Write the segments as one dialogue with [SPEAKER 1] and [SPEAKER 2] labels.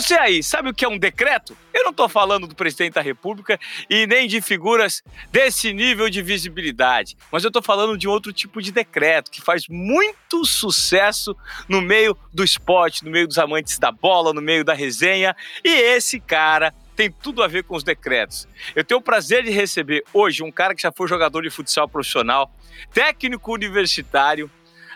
[SPEAKER 1] Você aí, sabe o que é um decreto? Eu não estou falando do presidente da República e nem de figuras desse nível de visibilidade, mas eu estou falando de outro tipo de decreto que faz muito sucesso no meio do esporte, no meio dos amantes da bola, no meio da resenha. E esse cara tem tudo a ver com os decretos. Eu tenho o prazer de receber hoje um cara que já foi jogador de futsal profissional, técnico universitário,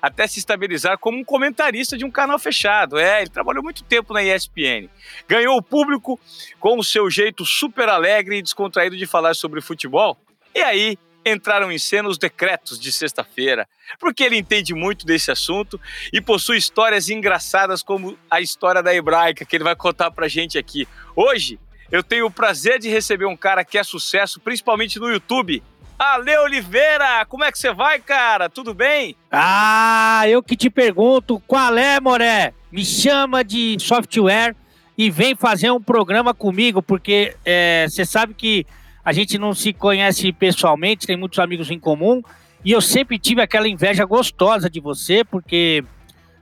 [SPEAKER 1] até se estabilizar como um comentarista de um canal fechado. É, ele trabalhou muito tempo na ESPN. Ganhou o público com o seu jeito super alegre e descontraído de falar sobre futebol. E aí entraram em cena os decretos de sexta-feira, porque ele entende muito desse assunto e possui histórias engraçadas como a história da hebraica que ele vai contar pra gente aqui. Hoje, eu tenho o prazer de receber um cara que é sucesso, principalmente no YouTube, Ale Oliveira, como é que você vai, cara? Tudo bem?
[SPEAKER 2] Ah, eu que te pergunto, qual é, Moré? Me chama de software e vem fazer um programa comigo, porque é, você é, sabe que a gente não se conhece pessoalmente, tem muitos amigos em comum, e eu sempre tive aquela inveja gostosa de você, porque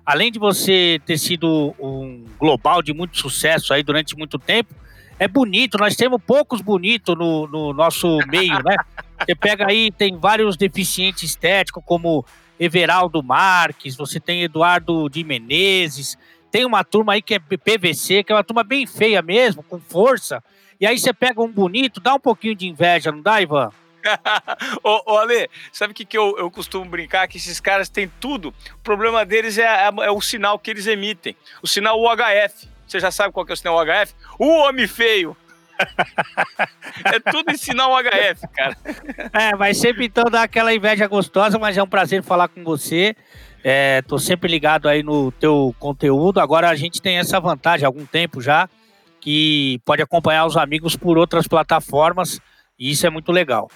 [SPEAKER 2] além de você ter sido um global de muito sucesso aí durante muito tempo, é bonito, nós temos poucos bonitos no, no nosso meio, né? Você pega aí, tem vários deficientes estéticos, como Everaldo Marques, você tem Eduardo de Menezes, tem uma turma aí que é PVC, que é uma turma bem feia mesmo, com força. E aí você pega um bonito, dá um pouquinho de inveja, não dá, Ivan?
[SPEAKER 1] ô, ô Ale, sabe o que, que eu, eu costumo brincar? Que esses caras têm tudo. O problema deles é, é, é o sinal que eles emitem. O sinal UHF. Você já sabe qual que é o sinal UHF? O homem feio. é tudo ensinar o HF, cara.
[SPEAKER 2] É, mas sempre então dá aquela inveja gostosa, mas é um prazer falar com você. É, tô sempre ligado aí no teu conteúdo. Agora a gente tem essa vantagem há algum tempo já, que pode acompanhar os amigos por outras plataformas, e isso é muito legal.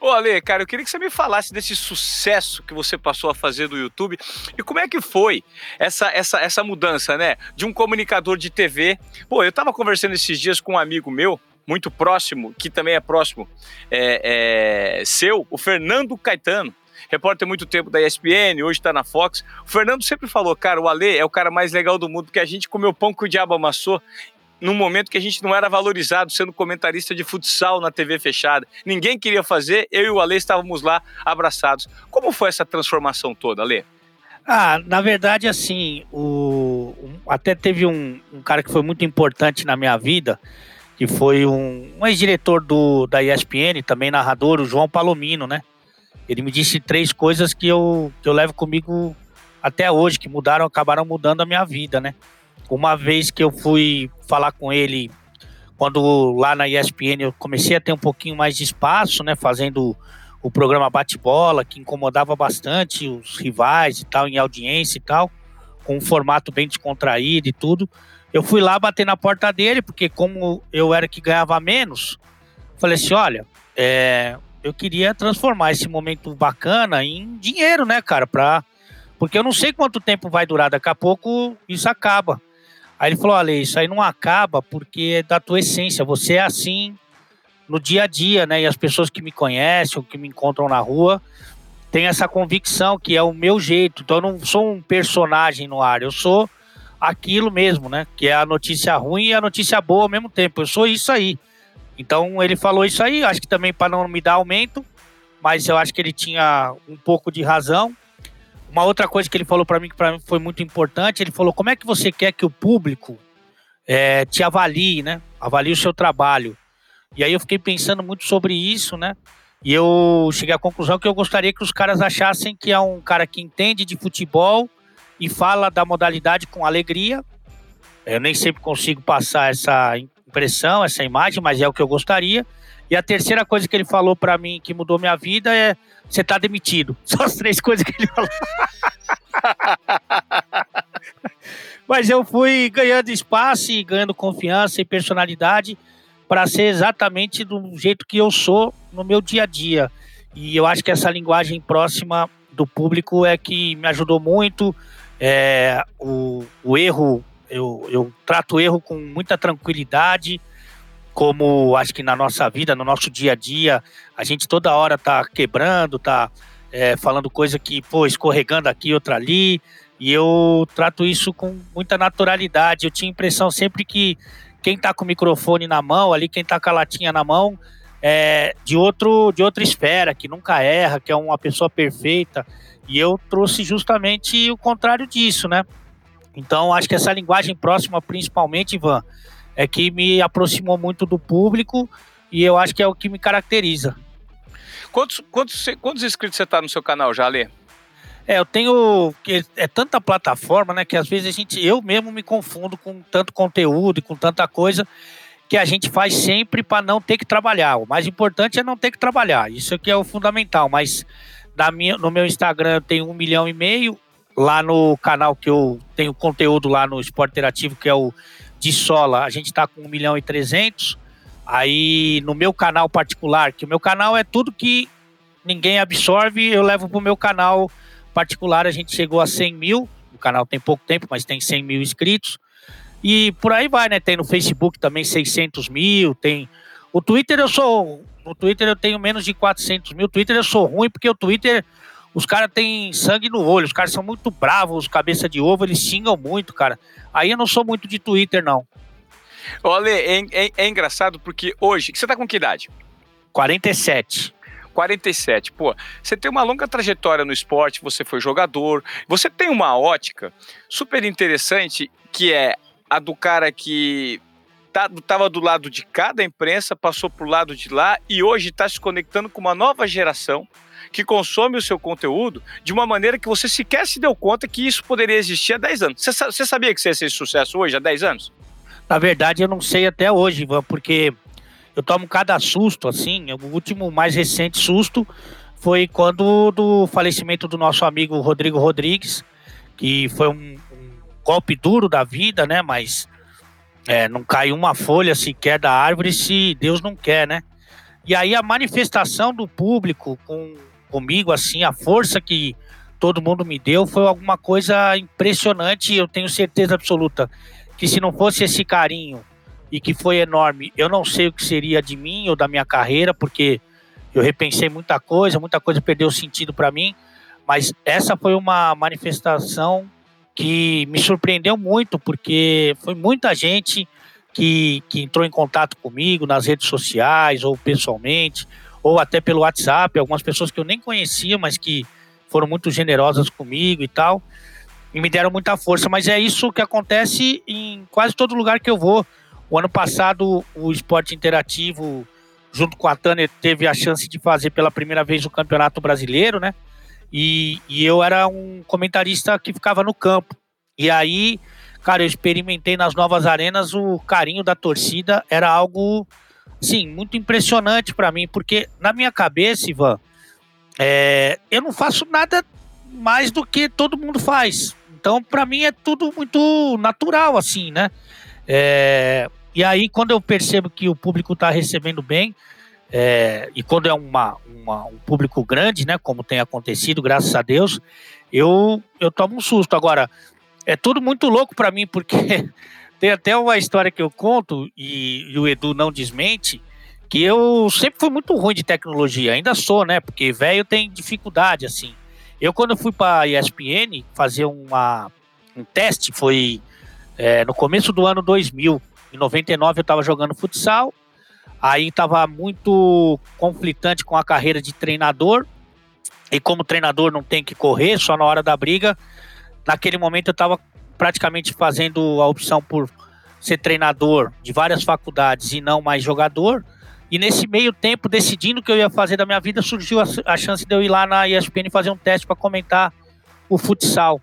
[SPEAKER 1] Ô, Ale, cara, eu queria que você me falasse desse sucesso que você passou a fazer do YouTube e como é que foi essa, essa, essa mudança, né? De um comunicador de TV. Pô, eu tava conversando esses dias com um amigo meu, muito próximo, que também é próximo é, é, seu, o Fernando Caetano repórter muito tempo da ESPN, hoje está na Fox. O Fernando sempre falou, cara, o Ale é o cara mais legal do mundo, porque a gente comeu pão que o diabo amassou num momento que a gente não era valorizado sendo comentarista de futsal na TV fechada. Ninguém queria fazer, eu e o Ale estávamos lá abraçados. Como foi essa transformação toda, Ale?
[SPEAKER 2] Ah, na verdade, assim, o, até teve um, um cara que foi muito importante na minha vida, que foi um, um ex-diretor da ESPN, também narrador, o João Palomino, né? Ele me disse três coisas que eu, que eu levo comigo até hoje, que mudaram, acabaram mudando a minha vida, né? Uma vez que eu fui falar com ele, quando lá na ESPN eu comecei a ter um pouquinho mais de espaço, né, fazendo o programa Bate-Bola, que incomodava bastante os rivais e tal, em audiência e tal, com um formato bem descontraído e tudo. Eu fui lá bater na porta dele, porque como eu era que ganhava menos, falei assim, olha, é, eu queria transformar esse momento bacana em dinheiro, né, cara, pra... Porque eu não sei quanto tempo vai durar, daqui a pouco isso acaba. Aí ele falou: olha, isso aí não acaba porque é da tua essência. Você é assim no dia a dia, né? E as pessoas que me conhecem ou que me encontram na rua têm essa convicção que é o meu jeito. Então eu não sou um personagem no ar, eu sou aquilo mesmo, né? Que é a notícia ruim e a notícia boa ao mesmo tempo. Eu sou isso aí. Então ele falou isso aí, acho que também para não me dar aumento, mas eu acho que ele tinha um pouco de razão. Uma outra coisa que ele falou para mim que para mim foi muito importante, ele falou: como é que você quer que o público é, te avalie, né? Avalie o seu trabalho. E aí eu fiquei pensando muito sobre isso, né? E eu cheguei à conclusão que eu gostaria que os caras achassem que é um cara que entende de futebol e fala da modalidade com alegria. Eu nem sempre consigo passar essa impressão, essa imagem, mas é o que eu gostaria. E a terceira coisa que ele falou para mim que mudou minha vida é você tá demitido. Só as três coisas que ele falou. Mas eu fui ganhando espaço e ganhando confiança e personalidade para ser exatamente do jeito que eu sou no meu dia a dia. E eu acho que essa linguagem próxima do público é que me ajudou muito. É, o, o erro, eu, eu trato o erro com muita tranquilidade como acho que na nossa vida, no nosso dia a dia, a gente toda hora tá quebrando, tá é, falando coisa que, pô, escorregando aqui, outra ali. E eu trato isso com muita naturalidade. Eu tinha a impressão sempre que quem está com o microfone na mão, ali quem está com a latinha na mão, é de, outro, de outra esfera, que nunca erra, que é uma pessoa perfeita. E eu trouxe justamente o contrário disso, né? Então, acho que essa linguagem próxima, principalmente, Ivan, é que me aproximou muito do público e eu acho que é o que me caracteriza.
[SPEAKER 1] Quantos, quantos, quantos inscritos você está no seu canal já, Lê?
[SPEAKER 2] É, eu tenho. É tanta plataforma, né? Que às vezes a gente. Eu mesmo me confundo com tanto conteúdo e com tanta coisa que a gente faz sempre para não ter que trabalhar. O mais importante é não ter que trabalhar. Isso aqui é o fundamental. Mas na minha, no meu Instagram eu tenho um milhão e meio. Lá no canal que eu tenho conteúdo lá no Esporte Interativo, que é o de Sola, a gente está com um milhão e trezentos. Aí no meu canal particular, que o meu canal é tudo que ninguém absorve, eu levo para o meu canal particular, a gente chegou a 100 mil. O canal tem pouco tempo, mas tem 100 mil inscritos. E por aí vai, né? Tem no Facebook também 600 mil, tem... O Twitter eu sou... No Twitter eu tenho menos de 400 mil. Twitter eu sou ruim porque o Twitter... Os caras têm sangue no olho, os caras são muito bravos, cabeça de ovo, eles xingam muito, cara. Aí eu não sou muito de Twitter, não.
[SPEAKER 1] Olha, é, é, é engraçado porque hoje... Você tá com que idade?
[SPEAKER 2] 47.
[SPEAKER 1] 47. Pô, você tem uma longa trajetória no esporte, você foi jogador, você tem uma ótica super interessante que é a do cara que estava tá, do lado de cada imprensa, passou para o lado de lá e hoje está se conectando com uma nova geração que consome o seu conteúdo de uma maneira que você sequer se deu conta que isso poderia existir há 10 anos. Você, sabia que você ia ser sucesso hoje, há 10 anos?
[SPEAKER 2] Na verdade, eu não sei até hoje, Ivan, porque eu tomo cada susto, assim. O último, mais recente susto foi quando do falecimento do nosso amigo Rodrigo Rodrigues, que foi um, golpe duro da vida, né? Mas é, não caiu uma folha sequer da árvore se Deus não quer, né? E aí a manifestação do público com, comigo, assim, a força que todo mundo me deu foi alguma coisa impressionante. Eu tenho certeza absoluta que se não fosse esse carinho e que foi enorme, eu não sei o que seria de mim ou da minha carreira, porque eu repensei muita coisa, muita coisa perdeu sentido para mim. Mas essa foi uma manifestação que me surpreendeu muito, porque foi muita gente que, que entrou em contato comigo nas redes sociais, ou pessoalmente, ou até pelo WhatsApp, algumas pessoas que eu nem conhecia, mas que foram muito generosas comigo e tal, e me deram muita força. Mas é isso que acontece em quase todo lugar que eu vou. O ano passado, o esporte interativo, junto com a Tânia, teve a chance de fazer pela primeira vez o Campeonato Brasileiro, né? E, e eu era um comentarista que ficava no campo. E aí, cara, eu experimentei nas novas arenas o carinho da torcida, era algo, sim, muito impressionante para mim, porque na minha cabeça, Ivan, é, eu não faço nada mais do que todo mundo faz. Então, para mim é tudo muito natural, assim, né? É, e aí, quando eu percebo que o público está recebendo bem, é, e quando é uma, uma, um público grande, né, como tem acontecido, graças a Deus, eu, eu tomo um susto. Agora, é tudo muito louco para mim, porque tem até uma história que eu conto, e, e, o Edu não desmente, que eu sempre fui muito ruim de tecnologia, ainda sou, né, porque velho tem dificuldade, assim. Eu, quando fui para ESPN fazer uma, um teste, foi é, no começo do ano 2000, em 99 eu estava jogando futsal, Aí estava muito conflitante com a carreira de treinador. E como treinador não tem que correr, só na hora da briga. Naquele momento eu estava praticamente fazendo a opção por ser treinador de várias faculdades e não mais jogador. E nesse meio tempo, decidindo o que eu ia fazer da minha vida, surgiu a, a chance de eu ir lá na ESPN fazer um teste para comentar o futsal.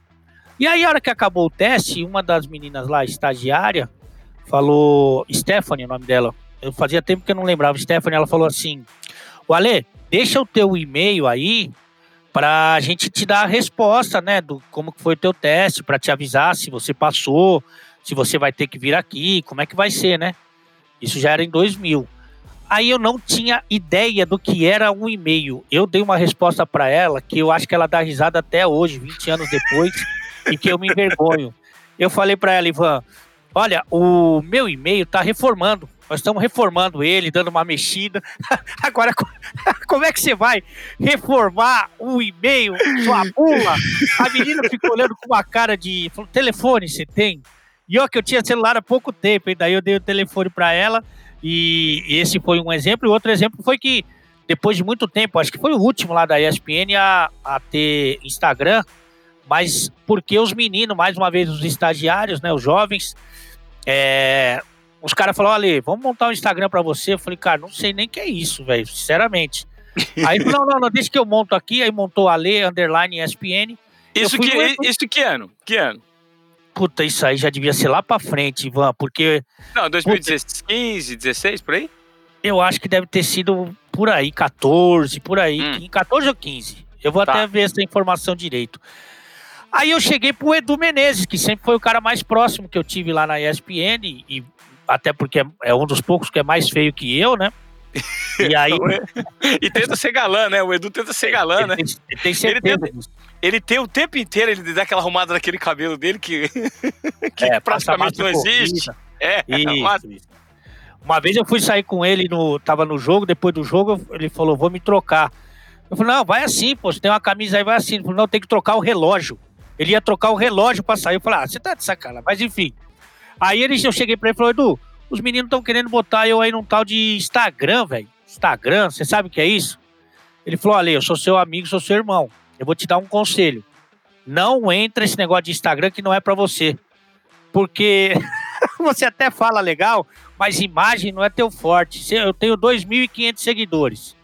[SPEAKER 2] E aí, a hora que acabou o teste, uma das meninas lá, estagiária, falou, Stephanie, o nome dela, eu fazia tempo que eu não lembrava. Stephanie, ela falou assim: O Ale, deixa o teu e-mail aí para a gente te dar a resposta, né, do como foi o teu teste, para te avisar se você passou, se você vai ter que vir aqui, como é que vai ser, né? Isso já era em 2000. Aí eu não tinha ideia do que era um e-mail. Eu dei uma resposta para ela que eu acho que ela dá risada até hoje, 20 anos depois, e que eu me envergonho. Eu falei para ela, Ivan, olha, o meu e-mail tá reformando nós estamos reformando ele, dando uma mexida. Agora, como é que você vai reformar o e-mail, sua bula? A menina ficou olhando com uma cara de. Falou, telefone você tem? E eu que eu tinha celular há pouco tempo, e daí eu dei o telefone para ela. E esse foi um exemplo. E outro exemplo foi que, depois de muito tempo, acho que foi o último lá da ESPN a, a ter Instagram, mas porque os meninos, mais uma vez, os estagiários, né, os jovens, é, os caras falaram, ali, vamos montar um Instagram para você. Eu falei, cara, não sei nem que é isso, velho, sinceramente. Aí, não, não, não, deixa que eu monto aqui. Aí montou a Lê, underline ESPN.
[SPEAKER 1] Isso que, no... isso que ano? Que ano?
[SPEAKER 2] Puta, isso aí já devia ser lá pra frente, Ivan, porque.
[SPEAKER 1] Não, 2015, 16, por aí?
[SPEAKER 2] Eu acho que deve ter sido por aí, 14, por aí. Hum. 14 ou 15. Eu vou tá. até ver essa informação direito. Aí eu cheguei pro Edu Menezes, que sempre foi o cara mais próximo que eu tive lá na ESPN, e até porque é um dos poucos que é mais feio que eu, né?
[SPEAKER 1] E aí. e tenta ser galã, né? O Edu tenta ser galã, ele né?
[SPEAKER 2] Tem, ele tem certeza
[SPEAKER 1] ele, tenta, ele tem o tempo inteiro, ele dá aquela arrumada naquele cabelo dele que, que
[SPEAKER 2] é,
[SPEAKER 1] praticamente não existe.
[SPEAKER 2] É, isso, isso. Uma vez eu fui sair com ele, no, tava no jogo, depois do jogo ele falou, vou me trocar. Eu falei, não, vai assim, pô, você tem uma camisa aí, vai assim. Ele falou, não, tem que trocar o relógio. Ele ia trocar o relógio pra sair. Eu falei, ah, você tá de sacanagem. Mas enfim, Aí ele, eu cheguei pra ele e falei, Edu, os meninos estão querendo botar eu aí num tal de Instagram, velho. Instagram, você sabe o que é isso? Ele falou, olha, eu sou seu amigo, sou seu irmão. Eu vou te dar um conselho. Não entra esse negócio de Instagram que não é para você. Porque você até fala legal, mas imagem não é teu forte. Eu tenho 2.500 seguidores.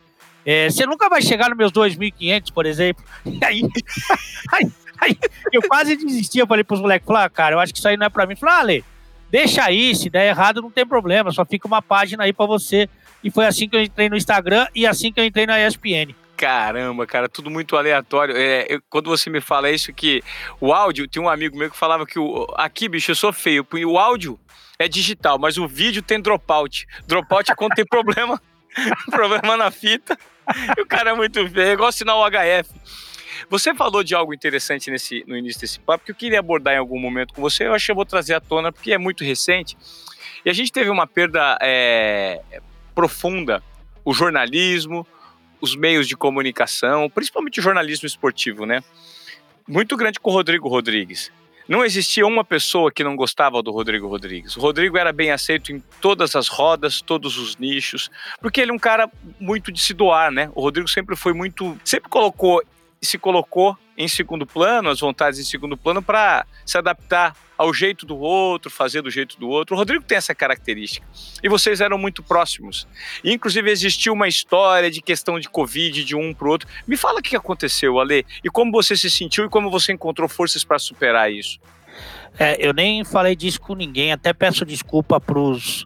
[SPEAKER 2] É, você nunca vai chegar nos meus 2.500, por exemplo. E aí, aí, aí, eu quase desisti. Eu falei pros moleques, falei, ah, cara, eu acho que isso aí não é pra mim. Falei, ah, Ale, Deixa aí, se der errado não tem problema, só fica uma página aí para você. E foi assim que eu entrei no Instagram e assim que eu entrei na ESPN.
[SPEAKER 1] Caramba, cara, tudo muito aleatório. É, eu, quando você me fala isso, que o áudio, tem um amigo meu que falava que o, aqui, bicho, eu sou feio, o áudio é digital, mas o vídeo tem dropout. Dropout é quando tem problema, problema na fita. E o cara é muito feio, é igual assinar o HF. Você falou de algo interessante nesse, no início desse papo que eu queria abordar em algum momento com você. Eu acho que eu vou trazer à tona porque é muito recente. E a gente teve uma perda é, profunda. O jornalismo, os meios de comunicação, principalmente o jornalismo esportivo, né? Muito grande com o Rodrigo Rodrigues. Não existia uma pessoa que não gostava do Rodrigo Rodrigues. O Rodrigo era bem aceito em todas as rodas, todos os nichos, porque ele é um cara muito de se doar, né? O Rodrigo sempre foi muito. Sempre colocou se colocou em segundo plano, as vontades em segundo plano, para se adaptar ao jeito do outro, fazer do jeito do outro. O Rodrigo tem essa característica. E vocês eram muito próximos. E, inclusive, existiu uma história de questão de Covid de um para o outro. Me fala o que aconteceu, Ale, e como você se sentiu e como você encontrou forças para superar isso.
[SPEAKER 2] É, eu nem falei disso com ninguém, até peço desculpa para os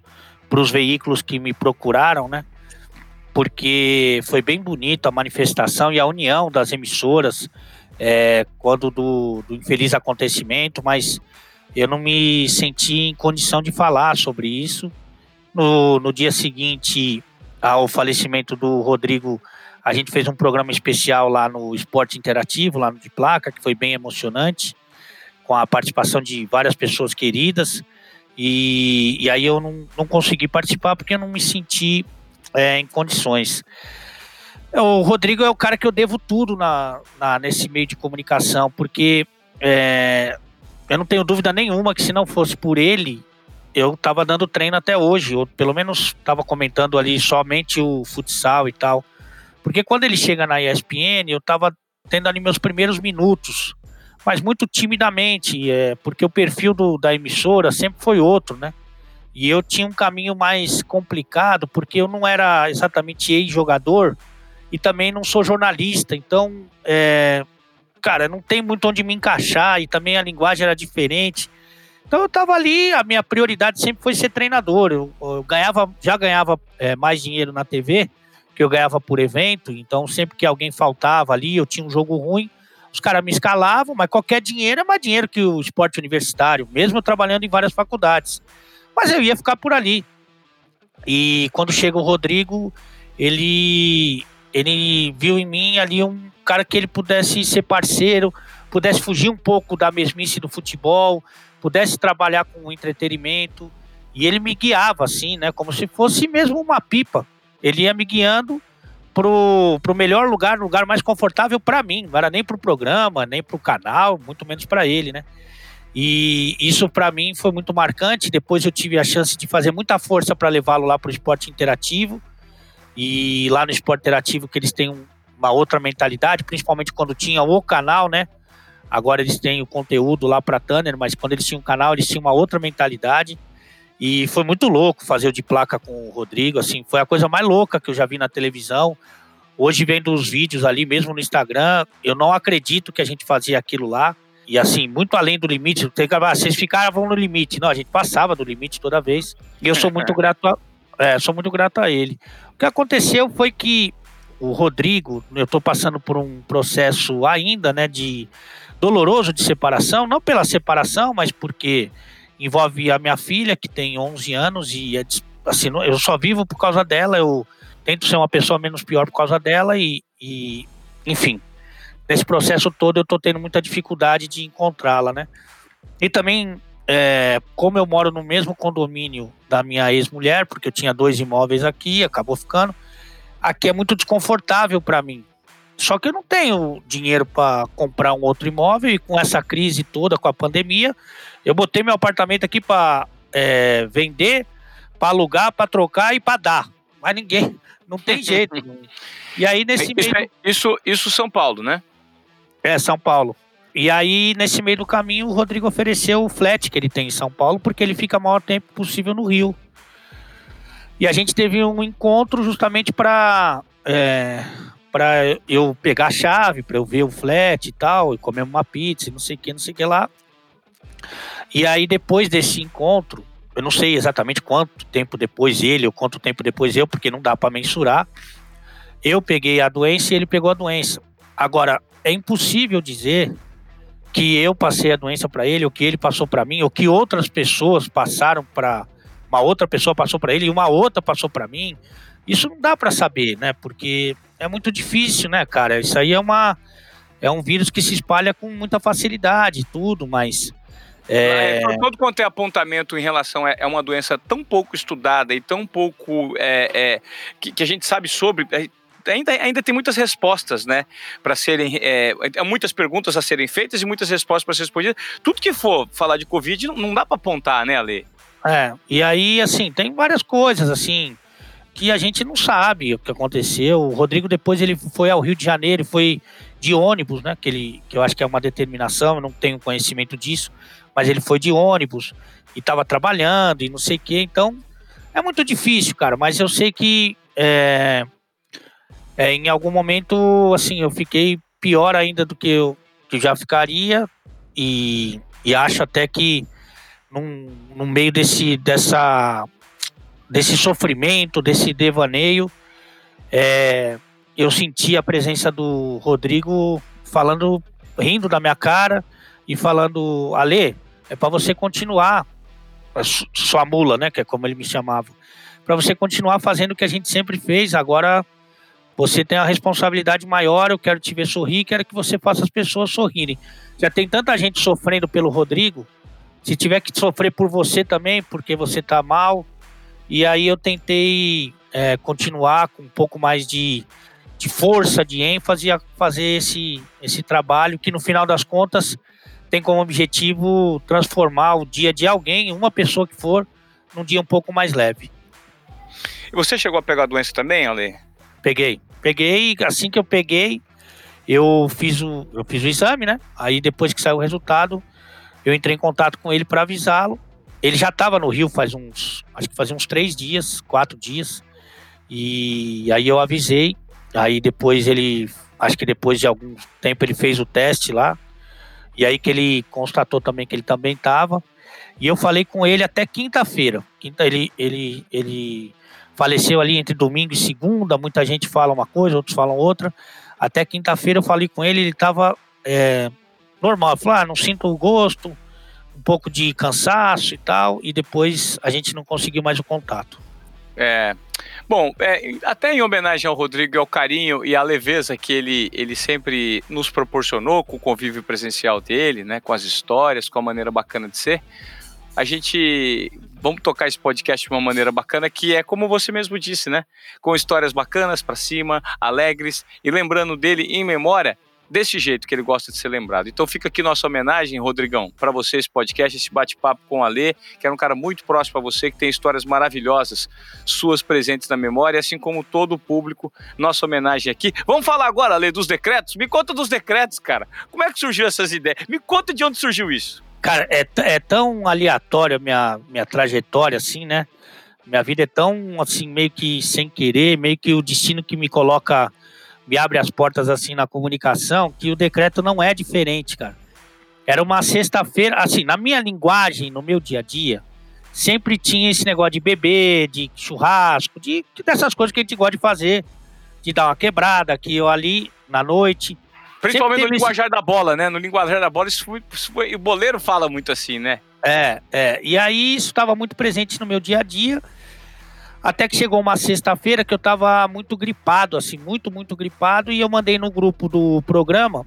[SPEAKER 2] veículos que me procuraram, né? Porque foi bem bonito a manifestação e a união das emissoras é, quando do, do, infeliz acontecimento, mas eu não me senti em condição de falar sobre isso. No, no dia seguinte ao falecimento do Rodrigo, a gente fez um programa especial lá no Esporte Interativo, lá no de placa, que foi bem emocionante, com a participação de várias pessoas queridas. E, e aí eu não, não consegui participar porque eu não me senti é, em condições. O Rodrigo é o cara que eu devo tudo na, na nesse meio de comunicação, porque é, eu não tenho dúvida nenhuma que se não fosse por ele, eu estava dando treino até hoje, ou pelo menos estava comentando ali somente o futsal e tal. Porque quando ele chega na ESPN, eu estava tendo ali meus primeiros minutos, mas muito timidamente, é, porque o perfil do, da emissora sempre foi outro, né? E eu tinha um caminho mais complicado, porque eu não era exatamente ex-jogador e também não sou jornalista. Então, é, cara, não tem muito onde me encaixar e também a linguagem era diferente. Então eu estava ali, a minha prioridade sempre foi ser treinador. Eu, eu ganhava, já ganhava é, mais dinheiro na TV, que eu ganhava por evento. Então sempre que alguém faltava ali, eu tinha um jogo ruim, os caras me escalavam, mas qualquer dinheiro é mais dinheiro que o esporte universitário, mesmo trabalhando em várias faculdades. Mas eu ia ficar por ali. E quando chega o Rodrigo, ele ele viu em mim ali um cara que ele pudesse ser parceiro, pudesse fugir um pouco da mesmice do futebol, pudesse trabalhar com entretenimento. E ele me guiava assim, né? Como se fosse mesmo uma pipa. Ele ia me guiando pro, pro melhor lugar, lugar mais confortável para mim. Não era nem pro programa, nem pro canal, muito menos para ele, né? E isso para mim foi muito marcante. Depois eu tive a chance de fazer muita força para levá-lo lá para o esporte interativo. E lá no esporte interativo que eles têm uma outra mentalidade, principalmente quando tinha o canal, né? Agora eles têm o conteúdo lá para Tanner, mas quando eles tinham o canal, eles tinham uma outra mentalidade. E foi muito louco fazer o de placa com o Rodrigo, assim, foi a coisa mais louca que eu já vi na televisão. Hoje vendo os vídeos ali mesmo no Instagram, eu não acredito que a gente fazia aquilo lá. E assim, muito além do limite, tem que, ah, vocês ficavam no limite. Não, a gente passava do limite toda vez. E eu sou muito grato a, é, sou muito grato a ele. O que aconteceu foi que o Rodrigo, eu estou passando por um processo ainda, né, de doloroso de separação, não pela separação, mas porque envolve a minha filha, que tem 11 anos, e é, assim, eu só vivo por causa dela, eu tento ser uma pessoa menos pior por causa dela, e, e enfim, nesse processo todo eu estou tendo muita dificuldade de encontrá-la, né? E também, é, como eu moro no mesmo condomínio da minha ex-mulher, porque eu tinha dois imóveis aqui, acabou ficando, aqui é muito desconfortável para mim. Só que eu não tenho dinheiro para comprar um outro imóvel e com essa crise toda, com a pandemia, eu botei meu apartamento aqui para é, vender, para alugar, para trocar e para dar. Mas ninguém, não tem jeito. e aí nesse
[SPEAKER 1] isso,
[SPEAKER 2] meio...
[SPEAKER 1] É, isso, isso São Paulo, né?
[SPEAKER 2] É, São Paulo. E aí, nesse meio do caminho, o Rodrigo ofereceu o flat que ele tem em São Paulo, porque ele fica o maior tempo possível no Rio. E a gente teve um encontro justamente para é, para eu pegar a chave, para eu ver o flat e tal, e comer uma pizza, não sei o que, não sei o que lá. E aí, depois desse encontro, eu não sei exatamente quanto tempo depois ele ou quanto tempo depois eu, porque não dá para mensurar. Eu peguei a doença e ele pegou a doença. Agora, é impossível dizer que eu passei a doença para ele, ou que ele passou para mim, ou que outras pessoas passaram para uma outra pessoa passou para ele e uma outra passou para mim. Isso não dá para saber, né? Porque é muito difícil, né, cara? Isso aí é uma é um vírus que se espalha com muita facilidade, tudo, mas
[SPEAKER 1] é... é todo quanto é apontamento em relação a é uma doença tão pouco estudada e tão pouco é, é, que, que, a gente sabe sobre. É, ainda, ainda tem muitas respostas, né? Para serem. É, muitas perguntas a serem feitas e muitas respostas para serem respondidas. Tudo que for falar de Covid não, dá para apontar, né, Ale?
[SPEAKER 2] É, e aí, assim, tem várias coisas, assim, que a gente não sabe o que aconteceu. O Rodrigo, depois, ele foi ao Rio de Janeiro, foi de ônibus, né? Que, ele, que eu acho que é uma determinação, eu não tenho conhecimento disso mas ele foi de ônibus e estava trabalhando e não sei o que, então é muito difícil, cara, mas eu sei que é, é, em algum momento, assim, eu fiquei pior ainda do que eu que já ficaria e, e acho até que num, no meio desse, dessa, desse sofrimento, desse devaneio, é, eu senti a presença do Rodrigo falando, rindo da minha cara e falando, Ale, é para você continuar sua mula, né, que é como ele me chamava, para você continuar fazendo o que a gente sempre fez. Agora você tem a responsabilidade maior. Eu quero te ver sorrir, quero que você faça as pessoas sorrirem. Já tem tanta gente sofrendo pelo Rodrigo. Se tiver que sofrer por você também, porque você tá mal. E aí eu tentei é, continuar com um pouco mais de, de força, de ênfase a fazer esse, esse trabalho que no final das contas tem como objetivo transformar o dia de alguém, uma pessoa que for, num dia um pouco mais leve.
[SPEAKER 1] E você chegou a pegar a doença também, Ale?
[SPEAKER 2] Peguei. Peguei, assim que eu peguei, eu fiz o, eu fiz o exame, né? Aí depois que saiu o resultado, eu entrei em contato com ele para avisá-lo. Ele já estava no Rio faz uns, acho que fazia uns três dias, quatro dias. E aí eu avisei. Aí depois ele, acho que depois de algum tempo ele fez o teste lá. E aí que ele constatou também que ele também estava. E eu falei com ele até quinta-feira. Quinta, ele, ele, ele faleceu ali entre domingo e segunda. Muita gente fala uma coisa, outros falam outra. Até quinta-feira eu falei com ele, ele estava é, normal. Eu falei, ah, não sinto o gosto, um pouco de cansaço e tal. E depois a gente não conseguiu mais o contato.
[SPEAKER 1] É, Bom, é, até em homenagem ao Rodrigo e ao carinho e à leveza que ele, ele sempre nos proporcionou com o convívio presencial dele, né, com as histórias, com a maneira bacana de ser, a gente vamos tocar esse podcast de uma maneira bacana, que é como você mesmo disse, né? Com histórias bacanas para cima, alegres, e lembrando dele em memória desse jeito que ele gosta de ser lembrado. Então fica aqui nossa homenagem, Rodrigão, para você esse podcast, esse bate-papo com o Alê, que era um cara muito próximo a você, que tem histórias maravilhosas suas presentes na memória, assim como todo o público. Nossa homenagem aqui. Vamos falar agora, Alê, dos decretos? Me conta dos decretos, cara. Como é que surgiu essas ideias? Me conta de onde surgiu isso.
[SPEAKER 2] Cara, é, é tão aleatória minha minha trajetória assim, né? Minha vida é tão assim meio que sem querer, meio que o destino que me coloca me abre as portas assim na comunicação, que o decreto não é diferente, cara. Era uma sexta-feira, assim, na minha linguagem, no meu dia a dia, sempre tinha esse negócio de beber, de churrasco, de dessas coisas que a gente gosta de fazer, de dar uma quebrada aqui ou ali na noite.
[SPEAKER 1] Principalmente no linguajar da bola, né? No linguajar da bola, isso foi, isso foi, o boleiro fala muito assim, né?
[SPEAKER 2] É, é. E aí isso estava muito presente no meu dia a dia. Até que chegou uma sexta-feira que eu tava muito gripado, assim, muito, muito gripado, e eu mandei no grupo do programa,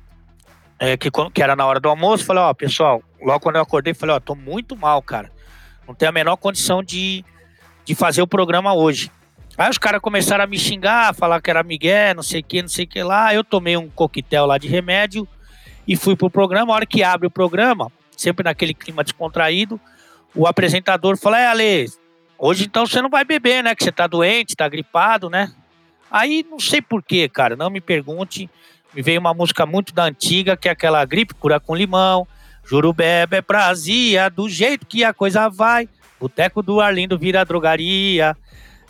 [SPEAKER 2] é, que, que era na hora do almoço, falei, ó, pessoal, logo quando eu acordei, falei, ó, tô muito mal, cara. Não tenho a menor condição de, de fazer o programa hoje. Aí os caras começaram a me xingar, falar que era Miguel, não sei o que, não sei o que lá. Eu tomei um coquetel lá de remédio e fui pro programa. A hora que abre o programa, sempre naquele clima descontraído, o apresentador fala: É, Ale, Hoje então você não vai beber, né? Que você tá doente, tá gripado, né? Aí não sei porquê, cara, não me pergunte. Me veio uma música muito da antiga, que é aquela gripe cura com limão. Juro bebe é prazia, do jeito que a coisa vai. Boteco do Arlindo vira drogaria.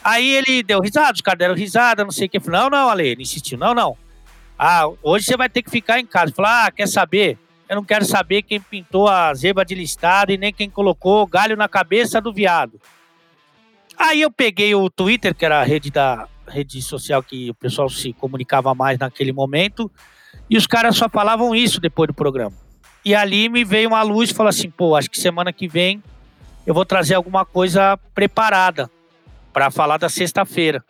[SPEAKER 2] Aí ele deu risada, os caras deram risada, não sei o que. Falei, não, não, Ale, ele insistiu, não, não. Ah, hoje você vai ter que ficar em casa. Falei, ah, quer saber? Eu não quero saber quem pintou a zeba de listado e nem quem colocou galho na cabeça do viado. Aí eu peguei o Twitter, que era a rede da rede social que o pessoal se comunicava mais naquele momento, e os caras só falavam isso depois do programa. E ali me veio uma luz e falou assim: pô, acho que semana que vem eu vou trazer alguma coisa preparada para falar da sexta-feira.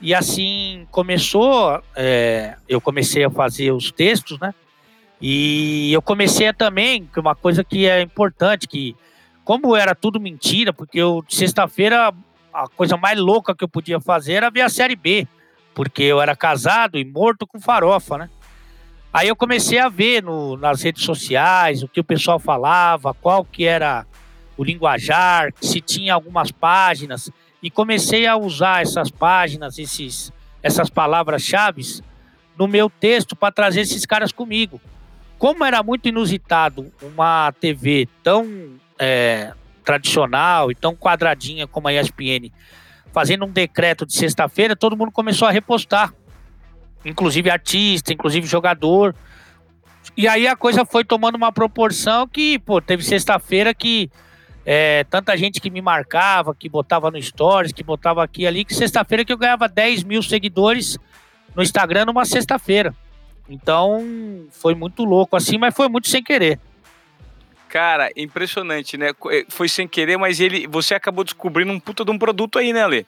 [SPEAKER 2] E assim começou, é, eu comecei a fazer os textos, né? E eu comecei a também, que uma coisa que é importante, que como era tudo mentira, porque eu sexta-feira a coisa mais louca que eu podia fazer era ver a Série B, porque eu era casado e morto com farofa, né? Aí eu comecei a ver no, nas redes sociais o que o pessoal falava, qual que era o linguajar, se tinha algumas páginas, e comecei a usar essas páginas, esses, essas palavras-chave no meu texto para trazer esses caras comigo. Como era muito inusitado uma TV tão é, tradicional e tão quadradinha como a ESPN, fazendo um decreto de sexta-feira, todo mundo começou a repostar. Inclusive artista, inclusive jogador. E aí a coisa foi tomando uma proporção que, pô, teve sexta-feira que é, tanta gente que me marcava, que botava no Stories, que botava aqui ali, que sexta-feira que eu ganhava 10 mil seguidores no Instagram numa sexta-feira. Então foi muito louco assim, mas foi muito sem querer.
[SPEAKER 1] Cara, impressionante, né? Eh, foi sem querer, mas ele, você acabou descobrindo um puta de um produto aí, né, Lê?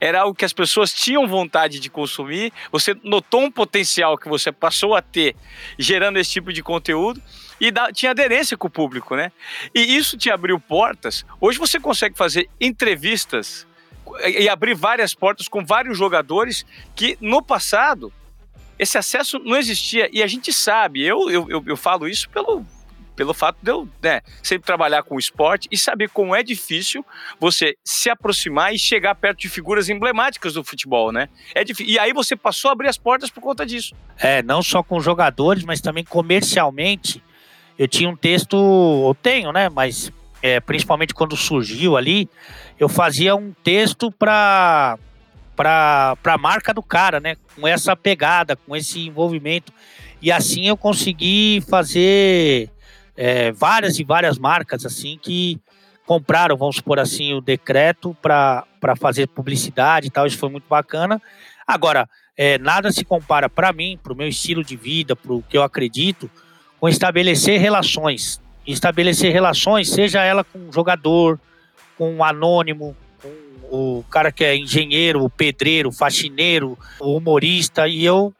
[SPEAKER 1] Era algo que as pessoas tinham vontade de consumir, você notou um potencial que você passou a ter gerando esse tipo de conteúdo e da, tinha aderência com o público, né? E isso te abriu portas. Hoje você consegue fazer entrevistas e abrir várias portas com vários jogadores que no passado esse acesso não existia. E a gente sabe, eu, eu, eu, eu falo isso pelo, pelo fato de eu né, sempre trabalhar com esporte e saber como é difícil você se aproximar e chegar perto de figuras emblemáticas do futebol, né? É difícil. E aí você passou a abrir as portas por conta disso.
[SPEAKER 2] É, não só com jogadores, mas também comercialmente. Eu tinha um texto, eu tenho, né? Mas é, principalmente quando surgiu ali, eu fazia um texto para para a marca do cara, né? Com essa pegada, com esse envolvimento. E assim eu consegui fazer é, várias e várias marcas assim que compraram, vamos supor assim, o decreto para fazer publicidade e tal. Isso foi muito bacana. Agora, é, nada se compara para mim, para o meu estilo de vida, para o que eu acredito, com estabelecer relações. Estabelecer relações, seja ela com um jogador, com um anônimo, com o cara que é engenheiro, o pedreiro, o faxineiro, o humorista, e eu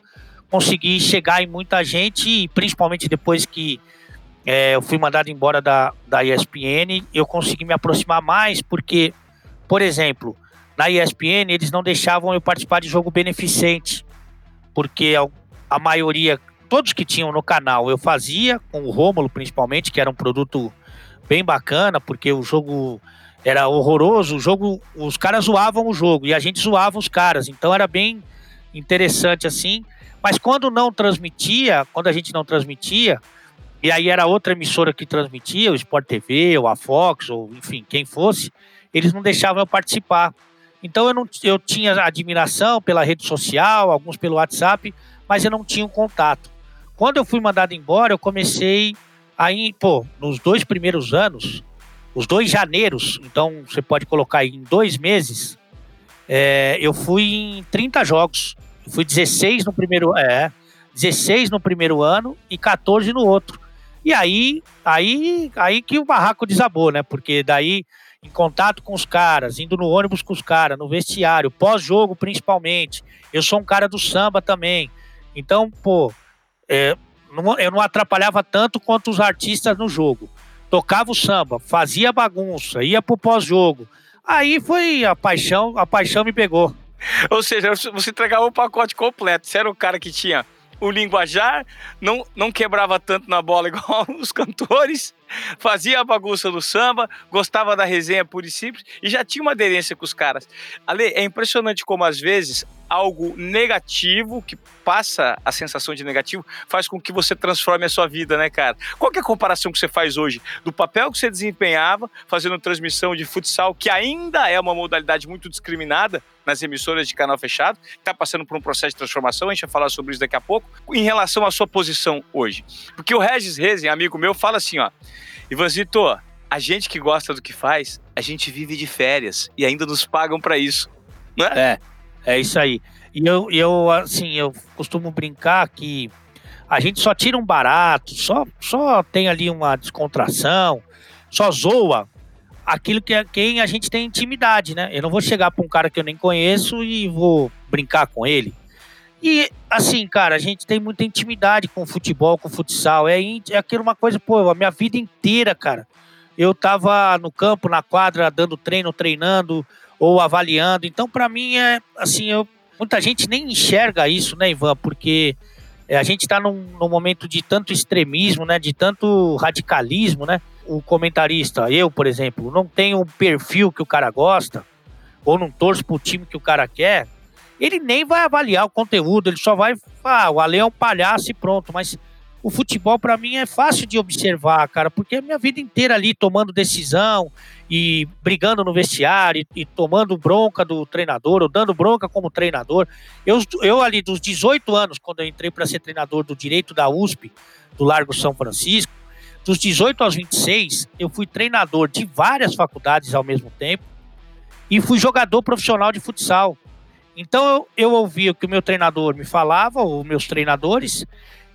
[SPEAKER 2] consegui chegar em muita gente, principalmente depois que é, eu fui mandado embora da, da ESPN, eu consegui me aproximar mais, porque, por exemplo, na ESPN eles não deixavam eu participar de jogo beneficente, porque a, a maioria, todos que tinham no canal, eu fazia, com o Rômulo principalmente, que era um produto bem bacana, porque o jogo era horroroso, o jogo, os caras zoavam o jogo e a gente zoava os caras, então era bem interessante assim. Mas quando não transmitia, quando a gente não transmitia, e aí era outra emissora que transmitia, o Sport TV, ou a Fox, ou enfim, quem fosse, eles não deixavam eu participar. Então eu, não, eu tinha admiração pela rede social, alguns pelo WhatsApp, mas eu não tinha um contato. Quando eu fui mandado embora, eu comecei aí, pô, nos dois primeiros anos, os dois janeiros, então você pode colocar aí em dois meses, é, eu fui em 30 jogos. Eu fui 16 no primeiro, é, 16 no primeiro ano e 14 no outro. E aí, aí, aí que o barraco desabou, né? Porque daí, em contato com os caras, indo no ônibus com os caras, no vestiário, pós-jogo principalmente. Eu sou um cara do samba também. Então, pô, é, não, eu não atrapalhava tanto quanto os artistas no jogo. Tocava o samba, fazia bagunça, ia pro pós-jogo. Aí foi a paixão, a paixão me pegou.
[SPEAKER 1] Ou seja, você entregava o pacote completo. Você era o cara que tinha o linguajar, não, não quebrava tanto na bola igual os cantores, fazia a bagunça do samba, gostava da resenha pura e simples e já tinha uma aderência com os caras. Ale, é impressionante como às vezes algo negativo, que passa a sensação de negativo, faz com que você transforme a sua vida, né, cara? Qual é a comparação que você faz hoje do papel que você desempenhava fazendo transmissão de futsal, que ainda é uma modalidade muito discriminada nas emissoras de canal fechado, está passando por um processo de transformação, a gente vai falar sobre isso daqui a pouco, em relação à sua posição hoje. Porque o Regis Rezen, amigo meu, fala assim, ó, Ivanzito, a gente que gosta do que faz, a gente vive de férias e ainda nos pagam para isso.
[SPEAKER 2] Né? É, é isso aí. E eu, eu, assim, eu costumo brincar que a gente só tira um barato, só, só tem ali uma descontração, só zoa aquilo que quem a gente tem intimidade, né? Eu não vou chegar para um cara que eu nem conheço e vou brincar com ele. E assim, cara, a gente tem muita intimidade com o futebol, com o futsal. É, é aquilo uma coisa, pô, a minha vida inteira, cara. Eu tava no campo, na quadra, dando treino, treinando ou avaliando. Então, para mim é assim, eu muita gente nem enxerga isso, né, Ivan? Porque é, a gente está num, num, momento de tanto extremismo, né, de tanto radicalismo, né? O comentarista, eu, por exemplo, não tenho o perfil que o cara gosta, ou não torço pro time que o cara quer, ele nem vai avaliar o conteúdo, ele só vai, ah, o Ale é um palhaço e pronto, mas o futebol para mim é fácil de observar, cara, porque a minha vida inteira ali tomando decisão e brigando no vestiário e, e tomando bronca do treinador, ou dando bronca como treinador. Eu, eu ali dos 18 anos, quando eu entrei para ser treinador do direito da USP, do Largo São Francisco, dos 18 aos 26, eu fui treinador de várias faculdades ao mesmo tempo e fui jogador profissional de futsal. Então eu, eu ouvia o que o meu treinador me falava, ou meus treinadores,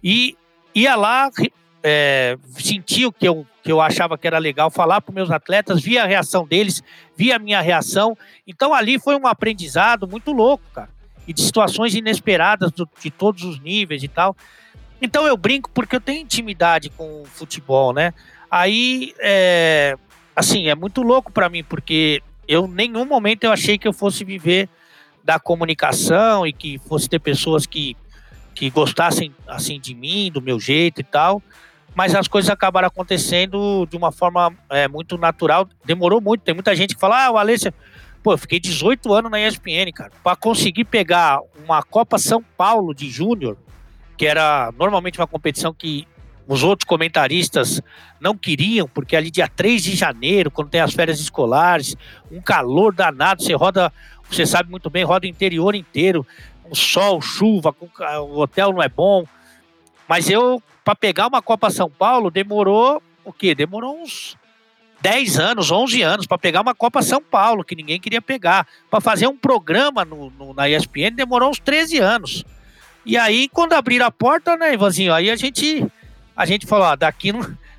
[SPEAKER 2] e ia lá, é, sentia o que eu, que eu achava que era legal falar para meus atletas, via a reação deles, via a minha reação. Então ali foi um aprendizado muito louco, cara. E de situações inesperadas do, de todos os níveis e tal. Então eu brinco porque eu tenho intimidade com o futebol, né? Aí, é, assim, é muito louco para mim, porque eu, em nenhum momento, eu achei que eu fosse viver da comunicação e que fosse ter pessoas que que gostassem assim de mim, do meu jeito e tal. Mas as coisas acabaram acontecendo de uma forma é, muito natural. Demorou muito. Tem muita gente que fala: Ah, o Alessia, pô, eu fiquei 18 anos na ESPN, cara, para conseguir pegar uma Copa São Paulo de Júnior, que era normalmente uma competição que os outros comentaristas não queriam, porque ali dia 3 de janeiro, quando tem as férias escolares, um calor danado, você roda, você sabe muito bem, roda o interior inteiro sol, chuva, o hotel não é bom. Mas eu, para pegar uma Copa São Paulo, demorou o quê? Demorou uns 10 anos, 11 anos para pegar uma Copa São Paulo, que ninguém queria pegar. Para fazer um programa no, no, na ESPN demorou uns 13 anos. E aí, quando abriram a porta, né, Ivanzinho, aí a gente, a gente falou, ah, daqui,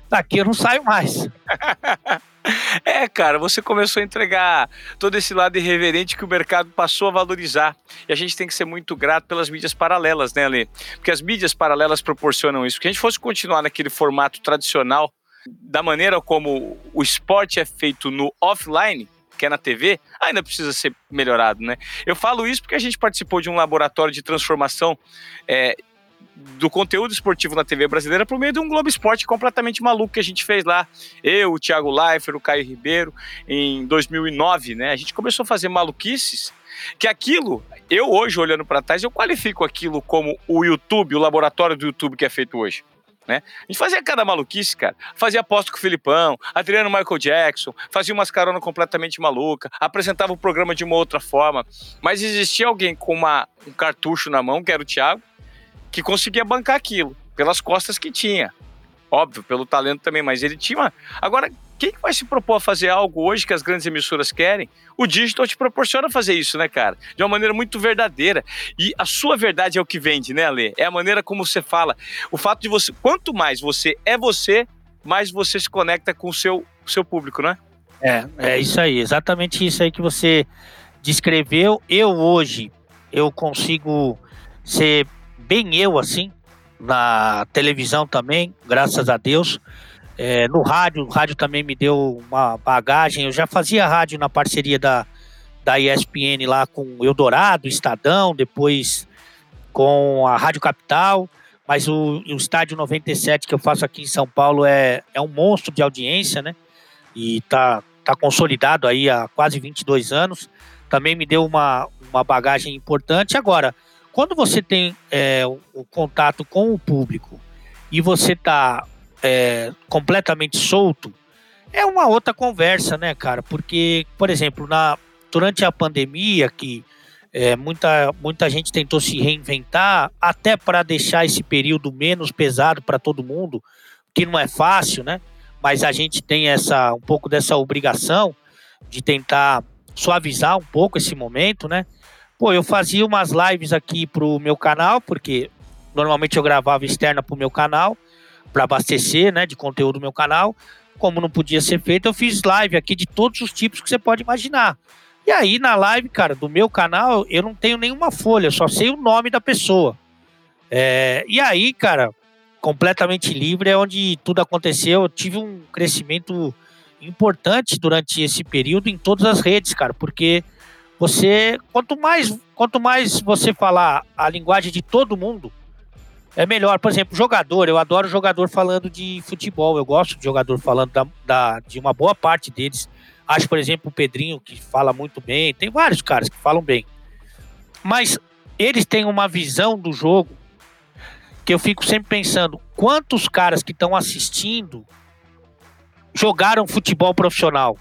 [SPEAKER 2] daqui eu não saio mais.
[SPEAKER 1] É, cara, você começou a entregar todo esse lado irreverente que o mercado passou a valorizar. E a gente tem que ser muito grato pelas mídias paralelas, né, Ale? Porque as mídias paralelas proporcionam isso. Porque a gente fosse continuar naquele formato tradicional, da maneira como o esporte é feito no offline, que é na TV, ainda precisa ser melhorado, né? Eu falo isso porque a gente participou de um laboratório de transformação é, do conteúdo esportivo na TV brasileira por meio de um Globo Esporte completamente maluco que a gente fez lá. Eu, o Thiago Leifert, o Caio Ribeiro, em 2009, né? A gente começou a fazer maluquices que aquilo, eu hoje olhando para trás, eu qualifico aquilo como o YouTube, o laboratório do YouTube que é feito hoje. Né? A gente fazia cada maluquice, cara. Fazia aposta com o Filipão, Adriano Michael Jackson, fazia umas caronas completamente maluca, apresentava o programa de uma outra forma. Mas existia alguém com uma, um cartucho na mão, que era o Thiago, que conseguia bancar aquilo, pelas costas que tinha. Óbvio, pelo talento também, mas ele tinha. Uma... Agora, quem vai se propor a fazer algo hoje que as grandes emissoras querem? O digital te proporciona fazer isso, né, cara? De uma maneira muito verdadeira. E a sua verdade é o que vende, né, Ale? É a maneira como você fala. O fato de você. Quanto mais você é você, mais você se conecta com o seu, seu público, né?
[SPEAKER 2] É, é isso aí, exatamente isso aí que você descreveu. Eu hoje, eu consigo ser bem eu assim, na televisão também, graças a Deus. É, no rádio, o rádio também me deu uma bagagem. Eu já fazia rádio na parceria da, da ESPN lá com Eldorado, Estadão, depois com a Rádio Capital. Mas o, o Estádio 97 que eu faço aqui em São Paulo é, é um monstro de audiência, né? E tá, tá consolidado aí há quase 22 anos. Também me deu uma, uma bagagem importante. Agora, quando você tem é, o, o, contato com o público e você está é, completamente solto, é uma outra conversa, né, cara? Porque, por exemplo, na, durante a pandemia, que é, muita, muita gente tentou se reinventar, até para deixar esse período menos pesado para todo mundo, que não é fácil, né? Mas a gente tem essa um pouco dessa obrigação de tentar suavizar um pouco esse momento, né? Pô, eu fazia umas lives aqui pro meu canal, porque normalmente eu gravava externa pro meu canal, para abastecer, né, de conteúdo do meu canal. Como não podia ser feito, eu fiz live aqui de todos os tipos que você pode imaginar. E aí, na live, cara, do meu canal, eu não tenho nenhuma folha, só sei o nome da pessoa. É, e aí, cara, completamente livre é onde tudo aconteceu. Eu tive um crescimento importante durante esse período em todas as redes, cara, porque você, quanto mais, quanto mais você falar a linguagem de todo mundo, é melhor. Por exemplo, jogador, eu adoro jogador falando de futebol, eu gosto de jogador falando da, da, de uma boa parte deles. Acho, por exemplo, o Pedrinho, que fala muito bem, tem vários caras que falam bem. Mas eles têm uma visão do jogo que eu fico sempre pensando: quantos caras que estão assistindo jogaram futebol profissional?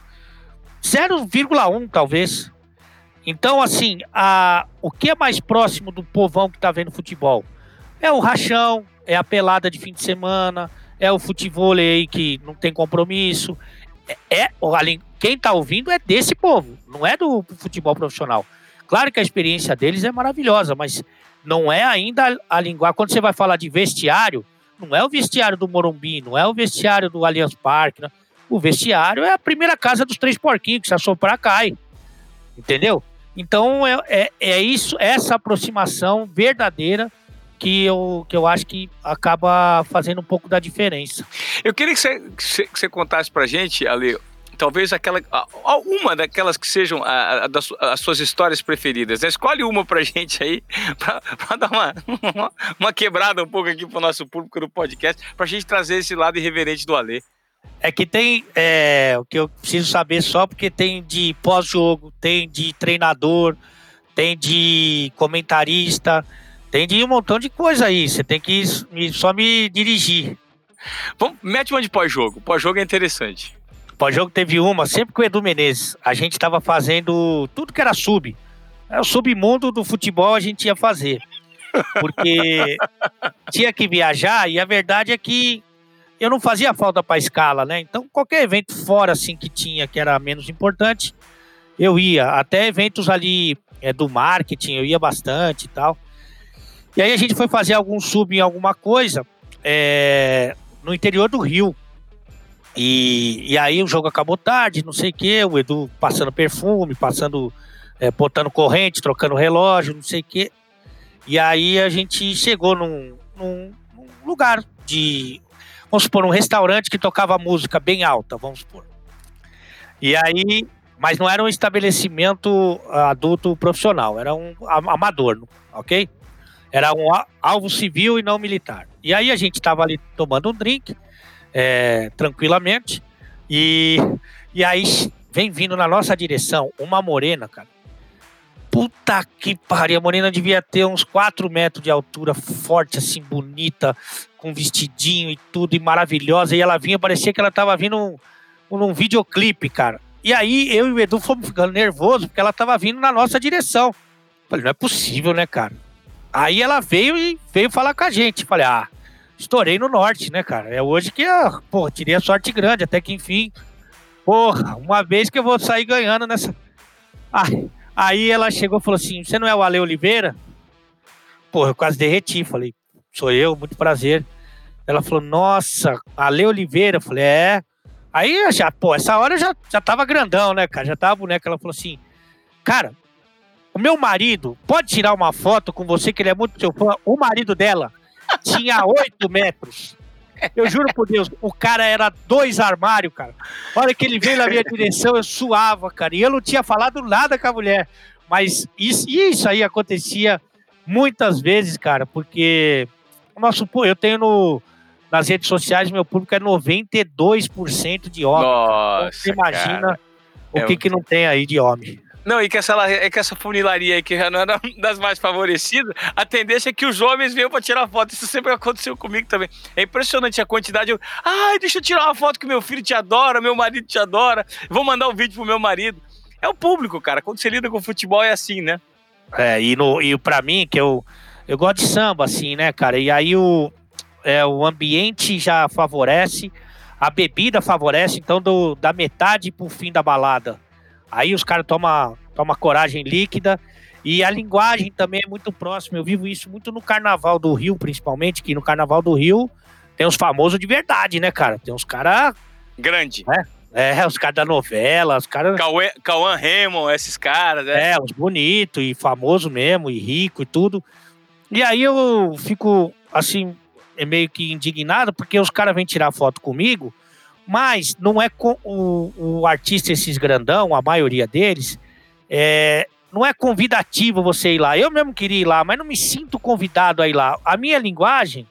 [SPEAKER 2] 0,1 talvez. Então, assim, a, o que é mais próximo do povão que está vendo futebol? É o rachão, é a pelada de fim de semana, é o futebol aí que não tem compromisso. É, é quem está ouvindo é desse povo, não é do futebol profissional. Claro que a experiência deles é maravilhosa, mas não é ainda a, a linguagem. Quando você vai falar de vestiário, não é o vestiário do Morumbi, não é o vestiário do Allianz Parque. Né? O vestiário é a primeira casa dos três porquinhos, que se assoprar cai. Entendeu? Então é, é, é isso, essa aproximação verdadeira que eu, que eu acho que acaba fazendo um pouco da diferença.
[SPEAKER 1] Eu queria que você, que você contasse pra gente, Ale, talvez aquela uma daquelas que sejam a, a, das, as suas histórias preferidas. Né? Escolhe uma pra gente aí, pra, pra dar uma, uma, uma, quebrada um pouco aqui pro nosso público no podcast, pra gente trazer esse lado irreverente do Ale.
[SPEAKER 2] É que tem é, o que eu preciso saber só porque tem de pós-jogo, tem de treinador, tem de comentarista, tem de um montão de coisa aí. Você tem que só me dirigir.
[SPEAKER 1] Vamos, mete uma de pós-jogo. Pós-jogo é interessante.
[SPEAKER 2] Pós-jogo teve uma, sempre com o Edu Menezes. A gente estava fazendo tudo que era sub. É o submundo do futebol a gente ia fazer. Porque tinha que viajar e a verdade é que eu não fazia falta para escala, né? Então, qualquer evento fora assim que tinha que era menos importante, eu ia. Até eventos ali é, do marketing, eu ia bastante e tal. E aí a gente foi fazer algum sub em alguma coisa é, no interior do Rio. E, e aí o jogo acabou tarde, não sei o quê, o Edu passando perfume, passando, é, botando corrente, trocando relógio, não sei o quê. E aí a gente chegou num, num, num lugar de, vamos supor, um restaurante que tocava música bem alta, vamos supor. E aí, mas não era um estabelecimento adulto profissional, era um amador, ok? Era um alvo civil e não militar. E aí a gente estava ali tomando um drink, é, tranquilamente, e, e aí vem vindo na nossa direção uma morena, cara. Puta que pariu, a morena devia ter uns 4 metros de altura, forte, assim, bonita, com vestidinho e tudo, e maravilhosa. E ela vinha, parecia que ela tava vindo num videoclipe, cara. E aí eu e o Edu fomos ficando nervosos porque ela tava vindo na nossa direção. Falei, não é possível, né, cara? Aí ela veio e veio falar com a gente. Falei, ah, estourei no norte, né, cara? É hoje que, ah, pô, tirei a sorte grande, até que enfim. Porra, uma vez que eu vou sair ganhando nessa. Ah, aí ela chegou e falou assim: Você não é o Ale Oliveira? Porra, eu quase derreti. Falei, sou eu, muito prazer. Ela falou, nossa, Ale Oliveira. Eu falei, é. Aí já, pô, essa hora eu já, já tava grandão, né, cara? Já tava boneca. Ela falou assim, cara, o meu marido pode tirar uma foto com você, que ele é muito seu fã. O marido dela tinha oito metros. Eu juro por Deus, o cara era dois armários, cara. A hora que ele veio na minha direção, eu suava, cara. E eu não tinha falado nada com a mulher. Mas isso, isso aí acontecia muitas vezes, cara, porque o nosso, eu tenho no, nas redes sociais, meu público é 92% de homem. Nossa, então, você imagina cara. o é que, que não tem aí de homem.
[SPEAKER 1] Não, e que essa, é que essa funilaria aí, que já não era das mais favorecidas, a tendência é que os homens venham pra tirar foto. Isso sempre aconteceu comigo também. É impressionante a quantidade. Eu, Ai, deixa eu tirar uma foto que meu filho te adora, meu marido te adora. Vou mandar um vídeo pro meu marido. É o público, cara. Quando você lida com futebol é assim, né?
[SPEAKER 2] É, e, no, e pra mim, que eu, eu gosto de samba, assim, né, cara? E aí o, é, o ambiente já favorece, a bebida favorece, então do, da metade pro fim da balada. Aí os caras tomam toma coragem líquida e a linguagem também é muito próxima. Eu vivo isso muito no Carnaval do Rio, principalmente, que no Carnaval do Rio tem os famosos de verdade, né, cara? Tem uns caras.
[SPEAKER 1] Grande.
[SPEAKER 2] Né? É, os caras da novela, os caras.
[SPEAKER 1] Cauã Raymond, esses caras,
[SPEAKER 2] né? É, os bonitos e famoso mesmo, e rico e tudo. E aí eu fico, assim, é meio que indignado, porque os caras vêm tirar foto comigo, mas não é com o, o artista, esses grandão, a maioria deles, é, não é convidativo você ir lá. Eu mesmo queria ir lá, mas não me sinto convidado a ir lá. A minha linguagem,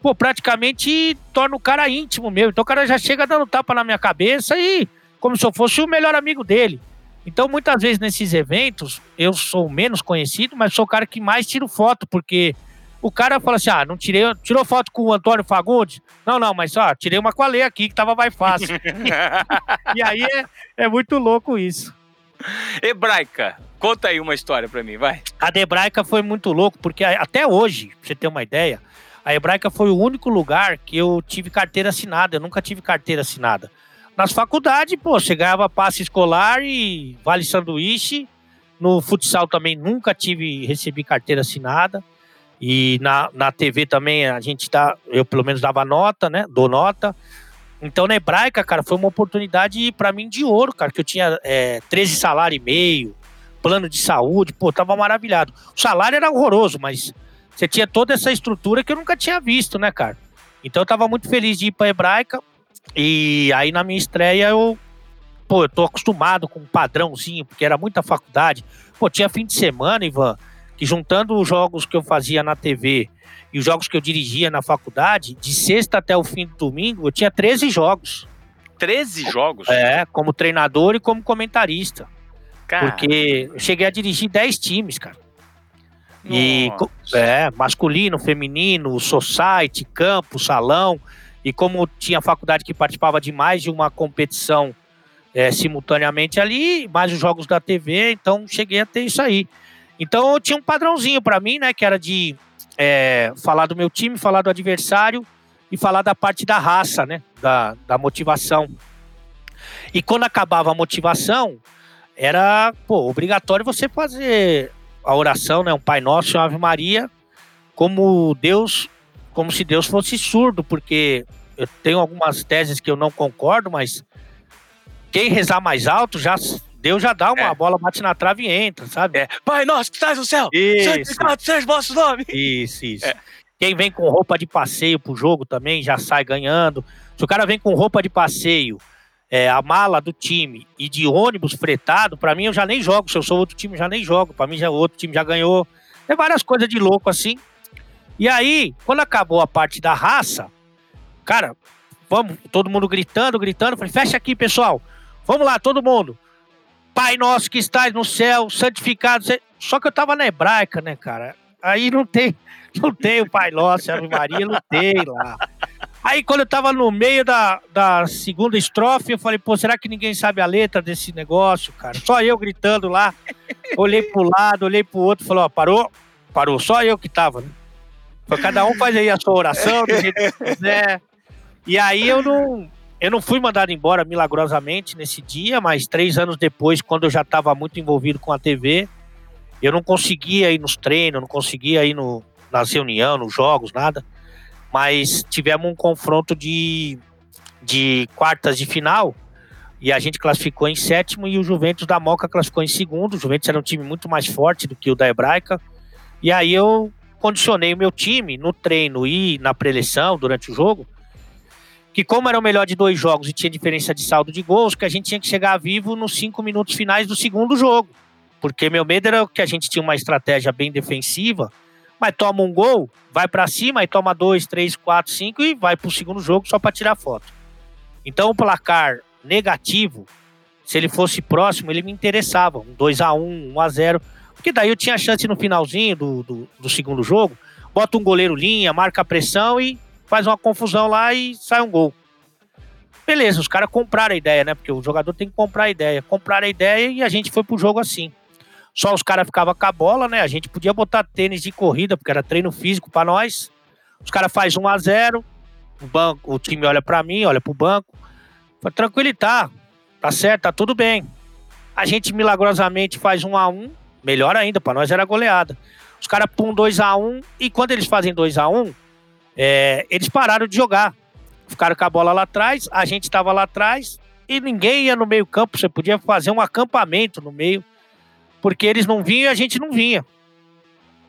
[SPEAKER 2] pô, praticamente torna o cara íntimo meu. Então o cara já chega dando tapa na minha cabeça e como se eu fosse o melhor amigo dele. Então, muitas vezes nesses eventos, eu sou menos conhecido, mas sou o cara que mais tiro foto, porque o cara fala assim: ah, não tirei, tirou foto com o Antônio Fagundes? Não, não, mas ó, tirei uma com a Lê aqui que tava mais fácil. e aí é, é muito louco isso.
[SPEAKER 1] Hebraica, conta aí uma história pra mim, vai.
[SPEAKER 2] A de Hebraica foi muito louco, porque até hoje, pra você ter uma ideia, a Hebraica foi o único lugar que eu tive carteira assinada. Eu nunca tive carteira assinada. Nas faculdades, pô, você ganhava passe escolar e vale sanduíche. No futsal também nunca tive, recebi carteira assinada. E na, na TV também a gente tá, eu pelo menos dava nota, né? Dou nota. Então na hebraica, cara, foi uma oportunidade para mim de ouro, cara, que eu tinha é, 13 salário e meio, plano de saúde, pô, tava maravilhado. O salário era horroroso, mas você tinha toda essa estrutura que eu nunca tinha visto, né, cara? Então eu tava muito feliz de ir pra hebraica. E aí na minha estreia eu, pô, eu tô acostumado com um padrãozinho, porque era muita faculdade. Pô, tinha fim de semana, Ivan, que juntando os jogos que eu fazia na TV e os jogos que eu dirigia na faculdade, de sexta até o fim do domingo, eu tinha 13 jogos.
[SPEAKER 1] 13 jogos?
[SPEAKER 2] É, como treinador e como comentarista. Cara. Porque eu cheguei a dirigir 10 times, cara. Nossa. E é, masculino, feminino, society, campo, salão. E como tinha faculdade que participava de mais de uma competição é, simultaneamente ali, mais os jogos da TV, então cheguei a ter isso aí. Então eu tinha um padrãozinho para mim, né? Que era de é, falar do meu time, falar do adversário e falar da parte da raça, né? Da, da motivação. E quando acabava a motivação, era pô, obrigatório você fazer a oração, né? Um Pai Nosso, uma Ave Maria, como Deus, como se Deus fosse surdo, porque eu tenho algumas teses que eu não concordo, mas quem rezar mais alto já Deus já dá uma é. bola, bate na trave e entra, sabe?
[SPEAKER 1] É. Pai nosso que estás no céu, santificado seja o vosso nome.
[SPEAKER 2] Isso, isso. É. Quem vem com roupa de passeio pro jogo também já sai ganhando. Se o cara vem com roupa de passeio, é, a mala do time e de ônibus fretado, para mim eu já nem jogo. Se eu sou outro time, já nem jogo. Para mim já o outro time já ganhou. Tem várias coisas de louco assim. E aí, quando acabou a parte da raça, cara, vamos, todo mundo gritando, gritando. Falei, fecha aqui, pessoal. Vamos lá, todo mundo. Pai nosso que estás no céu, santificado. Só que eu tava na hebraica, né, cara? Aí não tem, não tem o Pai Nosso, Ave Maria, não tem lá. Aí quando eu tava no meio da, da segunda estrofe, eu falei, pô, será que ninguém sabe a letra desse negócio, cara? Só eu gritando lá. Olhei pro lado, olhei pro outro, falou, ó, parou? Parou, só eu que tava, né? Falei, cada um faz aí a sua oração, do jeito que quiser. E aí eu não, eu não fui mandado embora milagrosamente nesse dia, mas três anos depois, quando eu já estava muito envolvido com a TV, eu não conseguia ir nos treinos, não conseguia ir no, nas reuniões, nos jogos, nada. Mas tivemos um confronto de, de quartas de final e a gente classificou em sétimo e o Juventus da Moca classificou em segundo. O Juventus era um time muito mais forte do que o da Hebraica. E aí eu condicionei o meu time no treino e na preleção durante o jogo que como era o melhor de dois jogos e tinha diferença de saldo de gols, que a gente tinha que chegar vivo nos cinco minutos finais do segundo jogo. Porque meu medo era que a gente tinha uma estratégia bem defensiva, mas toma um gol, vai para cima, e toma dois, três, quatro, cinco e vai para o segundo jogo só para tirar foto. Então o placar negativo, se ele fosse próximo, ele me interessava. Um 2 a 1 1 a 0 porque daí eu tinha chance no finalzinho do, do, do segundo jogo, bota um goleiro linha, marca a pressão e faz uma confusão lá e sai um gol. Beleza, os caras compraram a ideia, né? Porque o jogador tem que comprar a ideia. Compraram a ideia e a gente foi pro jogo assim. Só os caras ficavam com a bola, né? A gente podia botar tênis de corrida, porque era treino físico para nós. Os caras faz 1 a 0 o banco, o time olha para mim, olha pro banco. Fala, tranquilo, tá. Tá certo, tá tudo bem. A gente milagrosamente faz 1 a 1 melhor ainda, para nós era goleada. Os caras pum 2 a 1 e quando eles fazem 2 a 1 é, eles pararam de jogar. Ficaram com a bola lá atrás, a gente estava lá atrás e ninguém ia no meio campo. Você podia fazer um acampamento no meio, porque eles não vinham e a gente não vinha.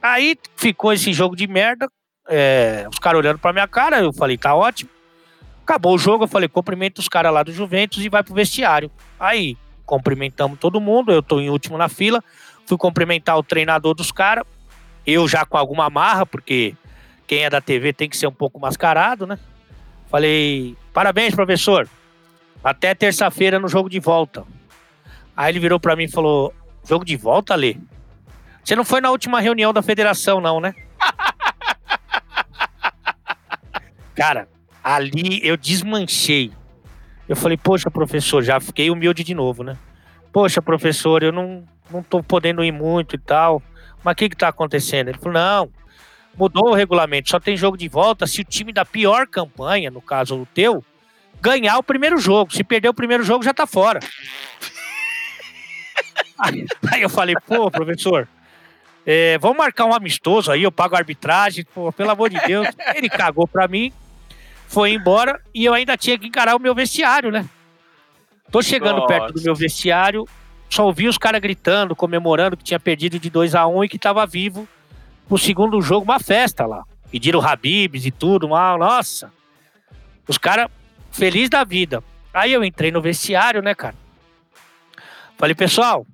[SPEAKER 2] Aí ficou esse jogo de merda, é, os caras olhando pra minha cara, eu falei, tá ótimo. Acabou o jogo, eu falei, cumprimenta os caras lá do Juventus e vai pro vestiário. Aí, cumprimentamos todo mundo, eu tô em último na fila, fui cumprimentar o treinador dos caras, eu já com alguma marra, porque quem é da TV tem que ser um pouco mascarado, né? Falei, parabéns, professor. Até terça-feira no jogo de volta. Aí ele virou para mim e falou: Jogo de volta, Lê? Você não foi na última reunião da federação, não, né? Cara, ali eu desmanchei. Eu falei, poxa, professor, já fiquei humilde de novo, né? Poxa, professor, eu não, não tô podendo ir muito e tal. Mas o que que tá acontecendo? Ele falou, não, mudou o regulamento, só tem jogo de volta se o time da pior campanha, no caso o teu, ganhar o primeiro jogo. Se perder o primeiro jogo, já tá fora. aí, aí, eu falei, pô, professor, é, vamos marcar um amistoso aí, eu pago a arbitragem, pô, pelo amor de Deus. Ele cagou pra mim, foi embora e eu ainda tinha que encarar o meu vestiário, né? Tô chegando Nossa. perto do meu vestiário, só ouvi os caras gritando, comemorando que tinha perdido de 2 a 1 um e que tava vivo pro segundo jogo uma festa lá. Pediram Habibs e tudo, mal, nossa. Os caras feliz da vida. Aí eu entrei no vestiário, né, cara? Falei, pessoal,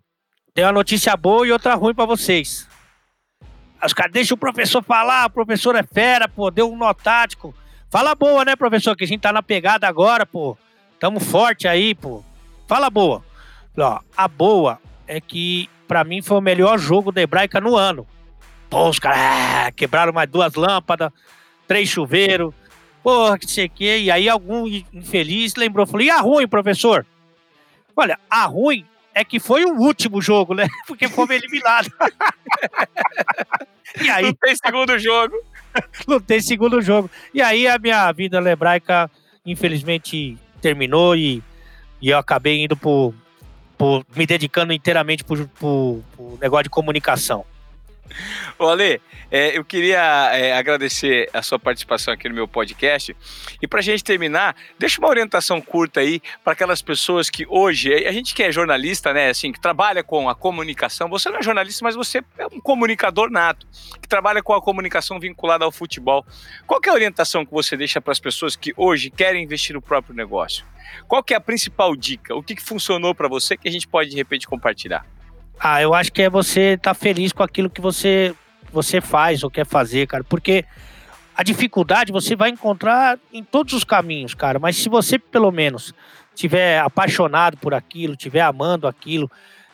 [SPEAKER 2] tem uma notícia boa e outra ruim para vocês. Os caras, deixa o professor falar, o professor é fera, pô, deu um nó tático. Fala boa, né, professor, que a gente tá na pegada agora, pô. Tamo forte aí, pô. Fala boa. Ó, a boa é que para mim foi o melhor jogo da Hebraica no ano. Pô, os caras ah, quebraram mais duas lâmpadas, três chuveiros, porra, que sei o quê. E aí algum infeliz lembrou, falou, e a ruim, professor? Olha, a ruim é que foi o último jogo, né? Porque fomos eliminados.
[SPEAKER 1] e aí... Não tem segundo jogo.
[SPEAKER 2] Não tem segundo jogo. E aí a minha vida hebraica, infelizmente, terminou e, e eu acabei indo por, por me dedicando inteiramente pro, pro, pro negócio de comunicação.
[SPEAKER 1] Ô Ale, é, eu queria é, agradecer a sua participação aqui no meu podcast. E para a gente terminar, deixa uma orientação curta aí para aquelas pessoas que hoje, a gente que é jornalista, né, assim, que trabalha com a comunicação, você não é jornalista, mas você é um comunicador nato, que trabalha com a comunicação vinculada ao futebol. Qual é a orientação que você deixa para as pessoas que hoje querem investir no próprio negócio? Qual é a principal dica? O que, que funcionou para você que a gente pode, de repente, compartilhar?
[SPEAKER 2] Ah, eu acho que é você estar tá feliz com aquilo que você, você faz ou quer fazer, cara. Porque a dificuldade você vai encontrar em todos os caminhos, cara. Mas se você, pelo menos, tiver apaixonado por aquilo, tiver amando aquilo,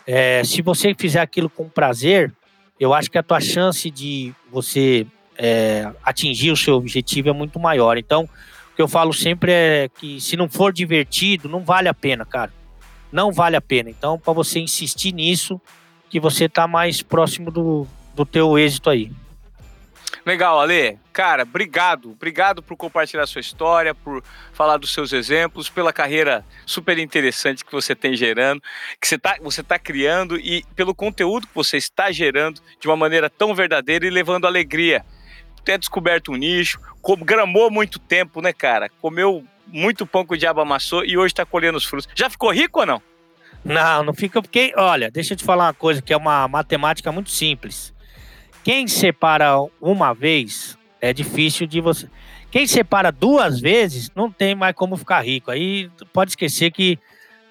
[SPEAKER 2] é, se você fizer aquilo com prazer, eu acho que a tua chance de você é, atingir o seu objetivo é muito maior. Então, o que eu falo sempre é que se não for divertido, não vale a pena, cara não vale a pena. Então, para você insistir nisso, que você tá mais próximo do, do teu êxito aí.
[SPEAKER 1] Legal, Ale. Cara, obrigado. Obrigado por compartilhar sua história, por falar dos seus exemplos, pela carreira super interessante que você tem gerando, que você está você tá criando e pelo conteúdo que você está gerando de uma maneira tão verdadeira e levando alegria. Ter descoberto um nicho, gramou muito tempo, né, cara? Comeu muito pão que o diabo amassou e hoje está colhendo os frutos. Já ficou rico ou não?
[SPEAKER 2] Não, não fica porque, olha, deixa eu te falar uma coisa que é uma matemática muito simples. Quem separa uma vez é difícil de você. Quem separa duas vezes não tem mais como ficar rico. Aí pode esquecer que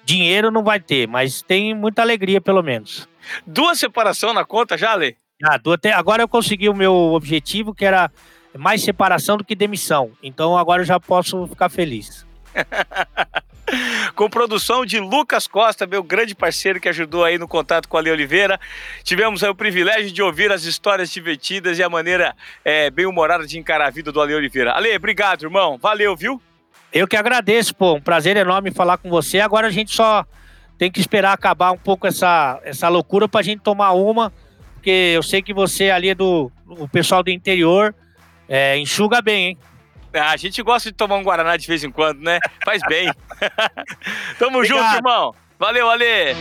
[SPEAKER 2] dinheiro não vai ter, mas tem muita alegria pelo menos.
[SPEAKER 1] Duas separação na conta já, Lê?
[SPEAKER 2] Ah, agora eu consegui o meu objetivo, que era mais separação do que demissão. Então agora eu já posso ficar feliz.
[SPEAKER 1] com produção de Lucas Costa, meu grande parceiro que ajudou aí no contato com a Lei Oliveira. Tivemos aí o privilégio de ouvir as histórias divertidas e a maneira é, bem humorada de encarar a vida do Ale Oliveira. Ale, obrigado, irmão. Valeu, viu?
[SPEAKER 2] Eu que agradeço, pô. Um prazer enorme falar com você. Agora a gente só tem que esperar acabar um pouco essa, essa loucura pra gente tomar uma, porque eu sei que você ali é do o pessoal do interior é, enxuga bem, hein?
[SPEAKER 1] Ah, a gente gosta de tomar um Guaraná de vez em quando, né? Faz bem. Tamo Obrigado. junto, irmão. Valeu, Ale.